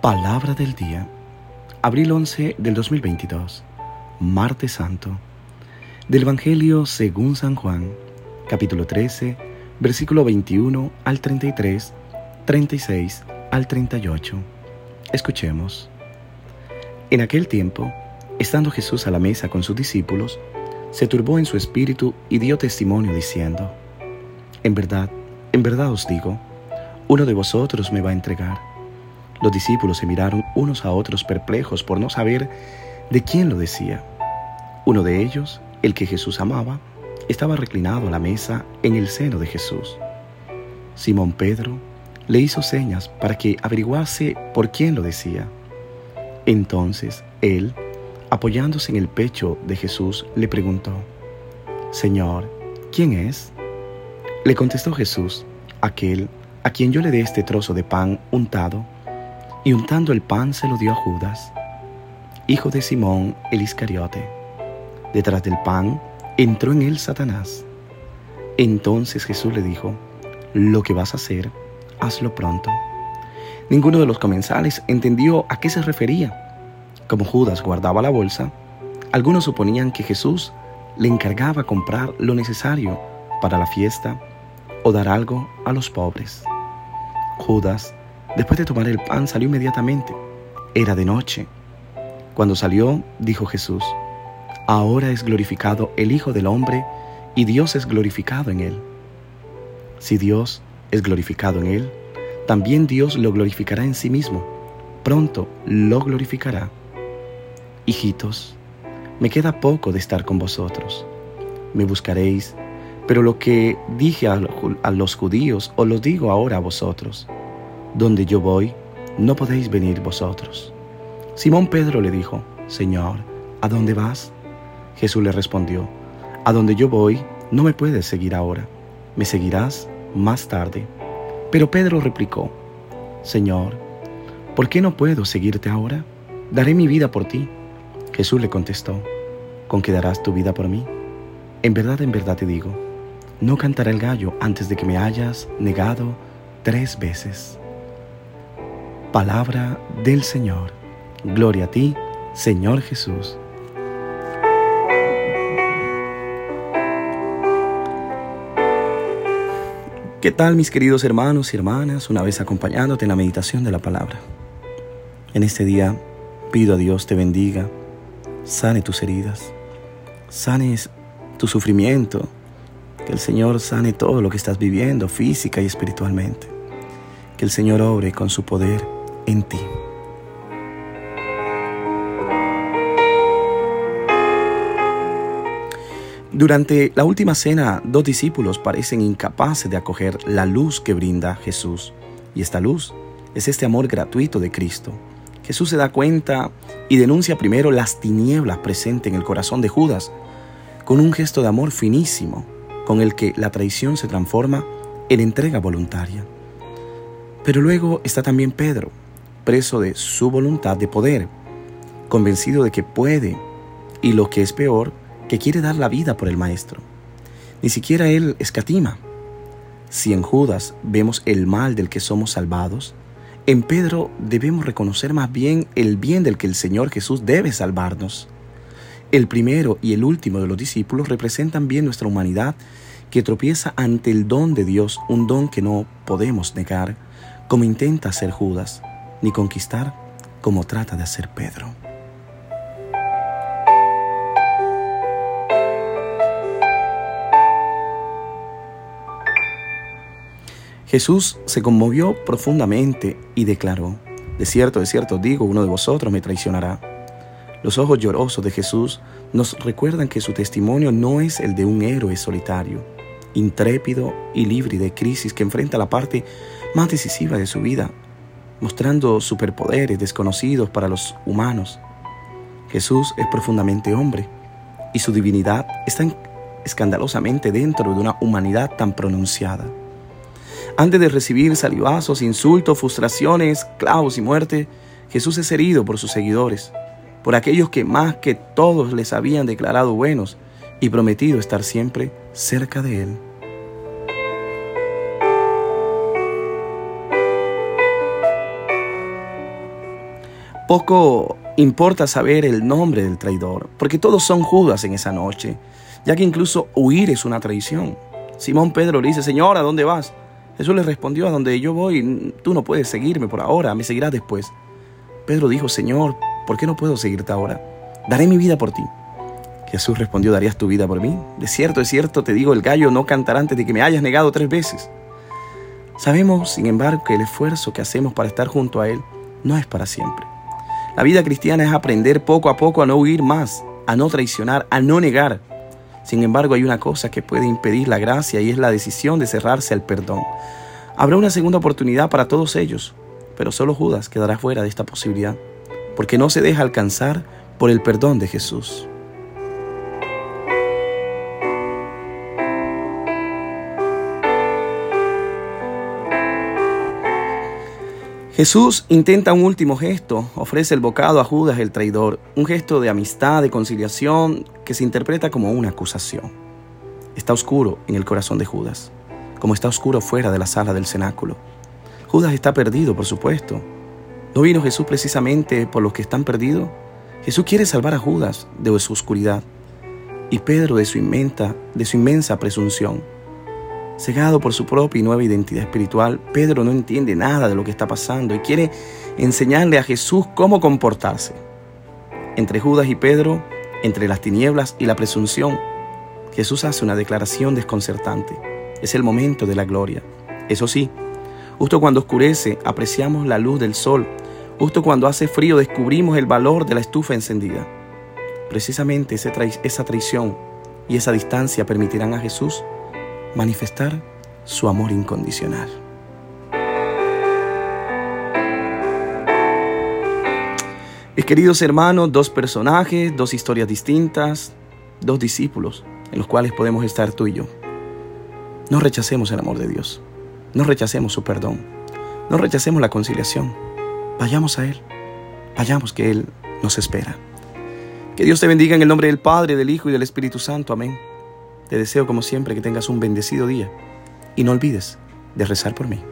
Palabra del día. Abril 11 del 2022. Martes Santo. Del Evangelio según San Juan, capítulo 13, versículo 21 al 33, 36 al 38. Escuchemos. En aquel tiempo, estando Jesús a la mesa con sus discípulos, se turbó en su espíritu y dio testimonio diciendo, En verdad, en verdad os digo, uno de vosotros me va a entregar. Los discípulos se miraron unos a otros perplejos por no saber de quién lo decía. Uno de ellos, el que Jesús amaba, estaba reclinado a la mesa en el seno de Jesús. Simón Pedro le hizo señas para que averiguase por quién lo decía. Entonces él, apoyándose en el pecho de Jesús, le preguntó, Señor, ¿quién es? Le contestó Jesús, aquel a quien yo le dé este trozo de pan untado y untando el pan se lo dio a Judas, hijo de Simón el Iscariote. Detrás del pan entró en él Satanás. Entonces Jesús le dijo, lo que vas a hacer, hazlo pronto. Ninguno de los comensales entendió a qué se refería. Como Judas guardaba la bolsa, algunos suponían que Jesús le encargaba comprar lo necesario para la fiesta o dar algo a los pobres. Judas Después de tomar el pan salió inmediatamente. Era de noche. Cuando salió, dijo Jesús, Ahora es glorificado el Hijo del Hombre y Dios es glorificado en él. Si Dios es glorificado en él, también Dios lo glorificará en sí mismo. Pronto lo glorificará. Hijitos, me queda poco de estar con vosotros. Me buscaréis, pero lo que dije a los judíos os lo digo ahora a vosotros donde yo voy, no podéis venir vosotros. Simón Pedro le dijo, Señor, ¿a dónde vas? Jesús le respondió, A donde yo voy, no me puedes seguir ahora, me seguirás más tarde. Pero Pedro replicó, Señor, ¿por qué no puedo seguirte ahora? Daré mi vida por ti. Jesús le contestó, ¿con qué darás tu vida por mí? En verdad, en verdad te digo, no cantará el gallo antes de que me hayas negado tres veces. Palabra del Señor. Gloria a ti, Señor Jesús. ¿Qué tal mis queridos hermanos y hermanas? Una vez acompañándote en la meditación de la palabra. En este día pido a Dios te bendiga, sane tus heridas, sane tu sufrimiento, que el Señor sane todo lo que estás viviendo física y espiritualmente. Que el Señor obre con su poder Durante la última cena, dos discípulos parecen incapaces de acoger la luz que brinda Jesús. Y esta luz es este amor gratuito de Cristo. Jesús se da cuenta y denuncia primero las tinieblas presentes en el corazón de Judas, con un gesto de amor finísimo, con el que la traición se transforma en entrega voluntaria. Pero luego está también Pedro, preso de su voluntad de poder, convencido de que puede y lo que es peor, que quiere dar la vida por el Maestro. Ni siquiera él escatima. Si en Judas vemos el mal del que somos salvados, en Pedro debemos reconocer más bien el bien del que el Señor Jesús debe salvarnos. El primero y el último de los discípulos representan bien nuestra humanidad que tropieza ante el don de Dios, un don que no podemos negar, como intenta hacer Judas ni conquistar como trata de hacer Pedro. Jesús se conmovió profundamente y declaró, De cierto, de cierto digo, uno de vosotros me traicionará. Los ojos llorosos de Jesús nos recuerdan que su testimonio no es el de un héroe solitario, intrépido y libre de crisis que enfrenta la parte más decisiva de su vida, mostrando superpoderes desconocidos para los humanos. Jesús es profundamente hombre y su divinidad está escandalosamente dentro de una humanidad tan pronunciada. Antes de recibir salivazos, insultos, frustraciones, clavos y muerte, Jesús es herido por sus seguidores, por aquellos que más que todos les habían declarado buenos y prometido estar siempre cerca de Él. Poco importa saber el nombre del traidor, porque todos son Judas en esa noche, ya que incluso huir es una traición. Simón Pedro le dice, Señor, ¿a dónde vas? Jesús le respondió, a donde yo voy, tú no puedes seguirme por ahora, me seguirás después. Pedro dijo, Señor, ¿por qué no puedo seguirte ahora? Daré mi vida por ti. Jesús respondió, ¿darías tu vida por mí? De cierto, es cierto, te digo, el gallo no cantará antes de que me hayas negado tres veces. Sabemos, sin embargo, que el esfuerzo que hacemos para estar junto a Él no es para siempre. La vida cristiana es aprender poco a poco a no huir más, a no traicionar, a no negar. Sin embargo, hay una cosa que puede impedir la gracia y es la decisión de cerrarse al perdón. Habrá una segunda oportunidad para todos ellos, pero solo Judas quedará fuera de esta posibilidad, porque no se deja alcanzar por el perdón de Jesús. Jesús intenta un último gesto, ofrece el bocado a Judas el traidor, un gesto de amistad, de conciliación, que se interpreta como una acusación. Está oscuro en el corazón de Judas, como está oscuro fuera de la sala del cenáculo. Judas está perdido, por supuesto. ¿No vino Jesús precisamente por los que están perdidos? Jesús quiere salvar a Judas de su oscuridad y Pedro de su inmensa, de su inmensa presunción. Cegado por su propia y nueva identidad espiritual, Pedro no entiende nada de lo que está pasando y quiere enseñarle a Jesús cómo comportarse. Entre Judas y Pedro, entre las tinieblas y la presunción, Jesús hace una declaración desconcertante. Es el momento de la gloria. Eso sí, justo cuando oscurece apreciamos la luz del sol, justo cuando hace frío descubrimos el valor de la estufa encendida. Precisamente esa traición y esa distancia permitirán a Jesús manifestar su amor incondicional. Mis queridos hermanos, dos personajes, dos historias distintas, dos discípulos en los cuales podemos estar tú y yo. No rechacemos el amor de Dios, no rechacemos su perdón, no rechacemos la conciliación. Vayamos a Él, vayamos que Él nos espera. Que Dios te bendiga en el nombre del Padre, del Hijo y del Espíritu Santo. Amén. Te deseo como siempre que tengas un bendecido día y no olvides de rezar por mí.